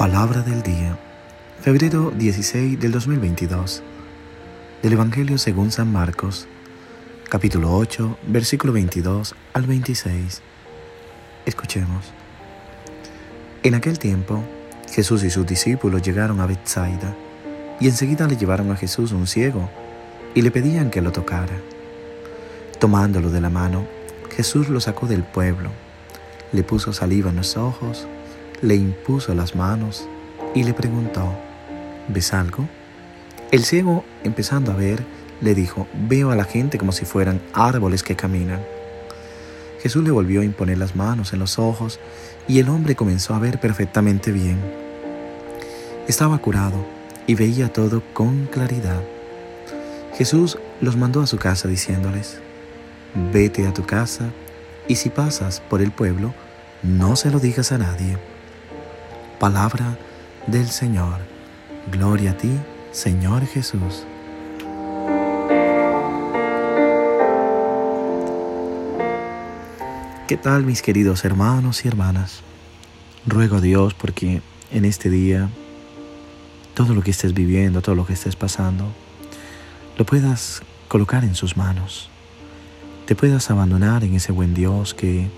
Palabra del día, febrero 16 del 2022, del Evangelio según San Marcos, capítulo 8, versículo 22 al 26. Escuchemos. En aquel tiempo, Jesús y sus discípulos llegaron a Bethsaida y enseguida le llevaron a Jesús un ciego y le pedían que lo tocara. Tomándolo de la mano, Jesús lo sacó del pueblo, le puso saliva en los ojos, le impuso las manos y le preguntó, ¿ves algo? El ciego, empezando a ver, le dijo, veo a la gente como si fueran árboles que caminan. Jesús le volvió a imponer las manos en los ojos y el hombre comenzó a ver perfectamente bien. Estaba curado y veía todo con claridad. Jesús los mandó a su casa diciéndoles, vete a tu casa y si pasas por el pueblo, no se lo digas a nadie. Palabra del Señor. Gloria a ti, Señor Jesús. ¿Qué tal mis queridos hermanos y hermanas? Ruego a Dios porque en este día todo lo que estés viviendo, todo lo que estés pasando, lo puedas colocar en sus manos. Te puedas abandonar en ese buen Dios que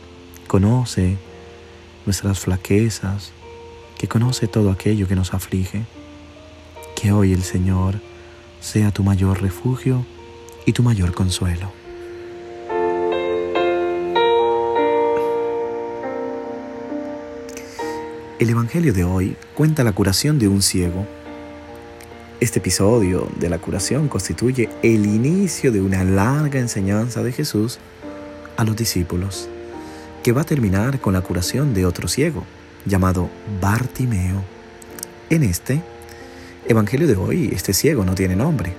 conoce nuestras flaquezas, que conoce todo aquello que nos aflige. Que hoy el Señor sea tu mayor refugio y tu mayor consuelo. El Evangelio de hoy cuenta la curación de un ciego. Este episodio de la curación constituye el inicio de una larga enseñanza de Jesús a los discípulos, que va a terminar con la curación de otro ciego, llamado Bartimeo. En este Evangelio de hoy, este ciego no tiene nombre.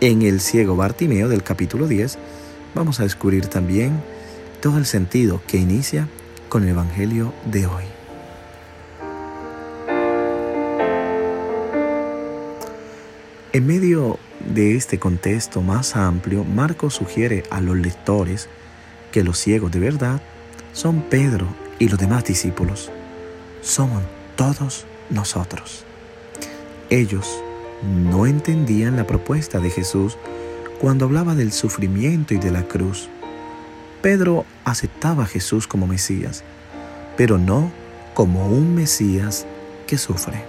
En el ciego Bartimeo del capítulo 10 vamos a descubrir también todo el sentido que inicia con el Evangelio de hoy. En medio de este contexto más amplio, Marcos sugiere a los lectores que los ciegos de verdad son Pedro y los demás discípulos somos todos nosotros. Ellos no entendían la propuesta de Jesús cuando hablaba del sufrimiento y de la cruz. Pedro aceptaba a Jesús como Mesías, pero no como un Mesías que sufre.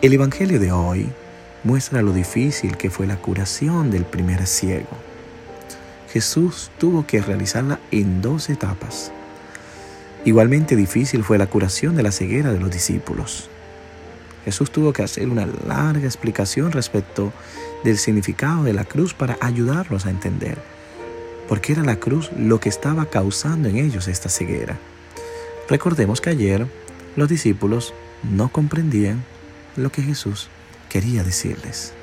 El Evangelio de hoy muestra lo difícil que fue la curación del primer ciego. Jesús tuvo que realizarla en dos etapas. Igualmente difícil fue la curación de la ceguera de los discípulos. Jesús tuvo que hacer una larga explicación respecto del significado de la cruz para ayudarlos a entender por qué era la cruz lo que estaba causando en ellos esta ceguera. Recordemos que ayer los discípulos no comprendían lo que Jesús quería decirles.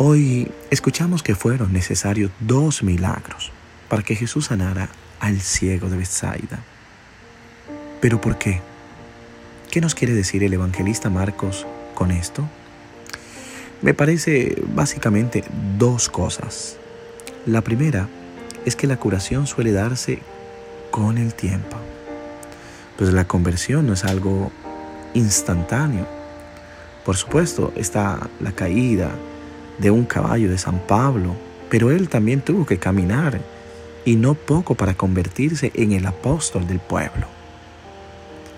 Hoy escuchamos que fueron necesarios dos milagros para que Jesús sanara al ciego de Bethsaida. ¿Pero por qué? ¿Qué nos quiere decir el evangelista Marcos con esto? Me parece básicamente dos cosas. La primera es que la curación suele darse con el tiempo. Pues la conversión no es algo instantáneo. Por supuesto, está la caída, de un caballo de San Pablo, pero él también tuvo que caminar y no poco para convertirse en el apóstol del pueblo.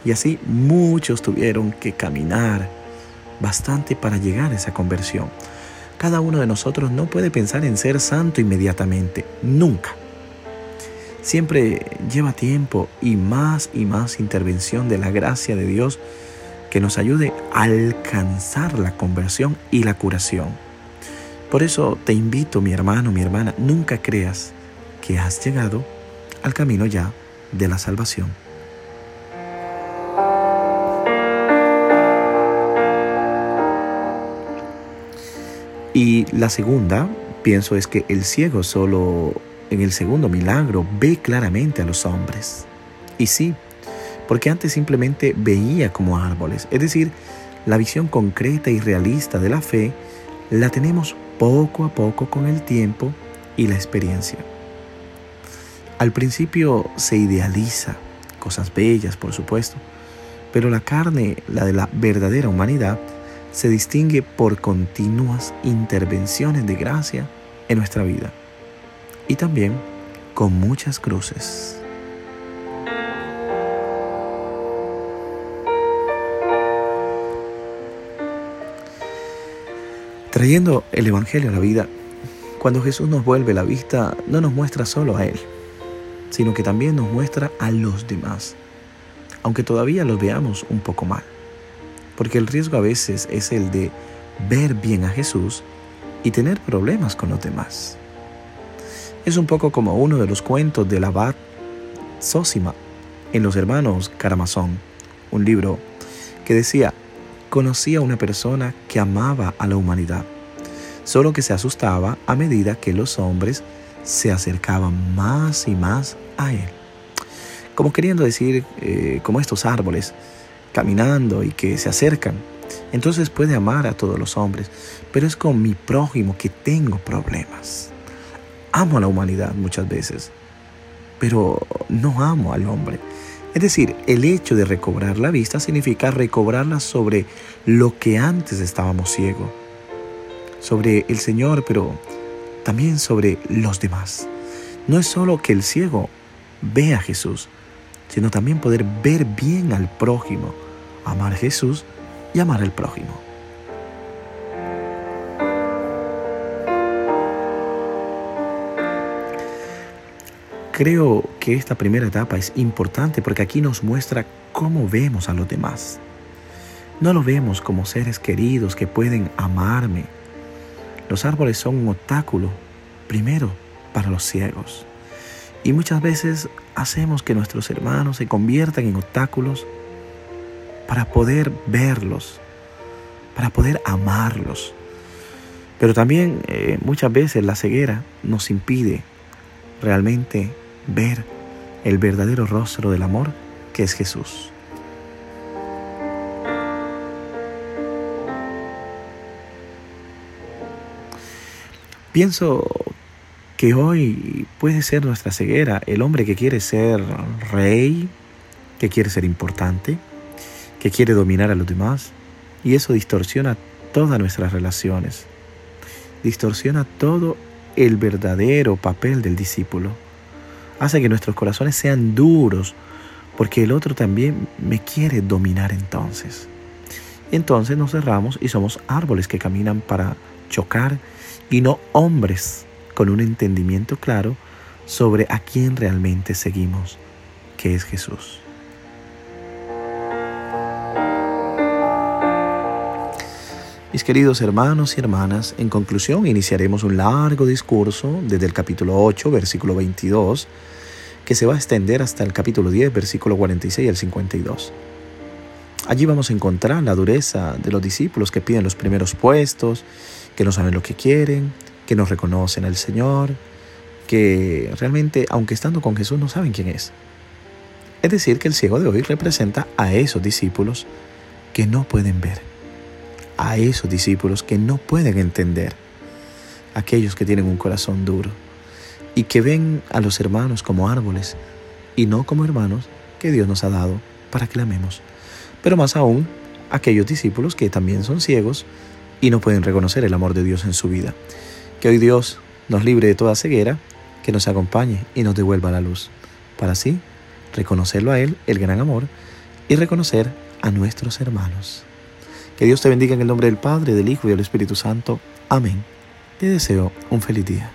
Y así muchos tuvieron que caminar bastante para llegar a esa conversión. Cada uno de nosotros no puede pensar en ser santo inmediatamente, nunca. Siempre lleva tiempo y más y más intervención de la gracia de Dios que nos ayude a alcanzar la conversión y la curación. Por eso te invito, mi hermano, mi hermana, nunca creas que has llegado al camino ya de la salvación. Y la segunda, pienso, es que el ciego solo en el segundo milagro ve claramente a los hombres. Y sí, porque antes simplemente veía como árboles. Es decir, la visión concreta y realista de la fe la tenemos poco a poco con el tiempo y la experiencia. Al principio se idealiza, cosas bellas por supuesto, pero la carne, la de la verdadera humanidad, se distingue por continuas intervenciones de gracia en nuestra vida y también con muchas cruces. Trayendo el Evangelio a la vida, cuando Jesús nos vuelve la vista, no nos muestra solo a Él, sino que también nos muestra a los demás, aunque todavía los veamos un poco mal. Porque el riesgo a veces es el de ver bien a Jesús y tener problemas con los demás. Es un poco como uno de los cuentos del abad Sósima en Los Hermanos Caramazón, un libro que decía, conocía a una persona que amaba a la humanidad, solo que se asustaba a medida que los hombres se acercaban más y más a él. Como queriendo decir, eh, como estos árboles, caminando y que se acercan. Entonces puede amar a todos los hombres, pero es con mi prójimo que tengo problemas. Amo a la humanidad muchas veces, pero no amo al hombre. Es decir, el hecho de recobrar la vista significa recobrarla sobre lo que antes estábamos ciegos, sobre el Señor, pero también sobre los demás. No es solo que el ciego vea a Jesús, sino también poder ver bien al prójimo, amar a Jesús y amar al prójimo. Creo que esta primera etapa es importante porque aquí nos muestra cómo vemos a los demás. No lo vemos como seres queridos que pueden amarme. Los árboles son un obstáculo, primero, para los ciegos. Y muchas veces hacemos que nuestros hermanos se conviertan en obstáculos para poder verlos, para poder amarlos. Pero también eh, muchas veces la ceguera nos impide realmente ver el verdadero rostro del amor que es Jesús. Pienso que hoy puede ser nuestra ceguera el hombre que quiere ser rey, que quiere ser importante, que quiere dominar a los demás, y eso distorsiona todas nuestras relaciones, distorsiona todo el verdadero papel del discípulo hace que nuestros corazones sean duros, porque el otro también me quiere dominar entonces. Entonces nos cerramos y somos árboles que caminan para chocar y no hombres con un entendimiento claro sobre a quién realmente seguimos, que es Jesús. Queridos hermanos y hermanas, en conclusión iniciaremos un largo discurso desde el capítulo 8, versículo 22, que se va a extender hasta el capítulo 10, versículo 46 al 52. Allí vamos a encontrar la dureza de los discípulos que piden los primeros puestos, que no saben lo que quieren, que no reconocen al Señor, que realmente, aunque estando con Jesús, no saben quién es. Es decir, que el ciego de hoy representa a esos discípulos que no pueden ver a esos discípulos que no pueden entender, aquellos que tienen un corazón duro y que ven a los hermanos como árboles y no como hermanos que Dios nos ha dado para que amemos. Pero más aún, aquellos discípulos que también son ciegos y no pueden reconocer el amor de Dios en su vida. Que hoy Dios nos libre de toda ceguera, que nos acompañe y nos devuelva la luz, para así reconocerlo a Él, el gran amor, y reconocer a nuestros hermanos. Que Dios te bendiga en el nombre del Padre, del Hijo y del Espíritu Santo. Amén. Te deseo un feliz día.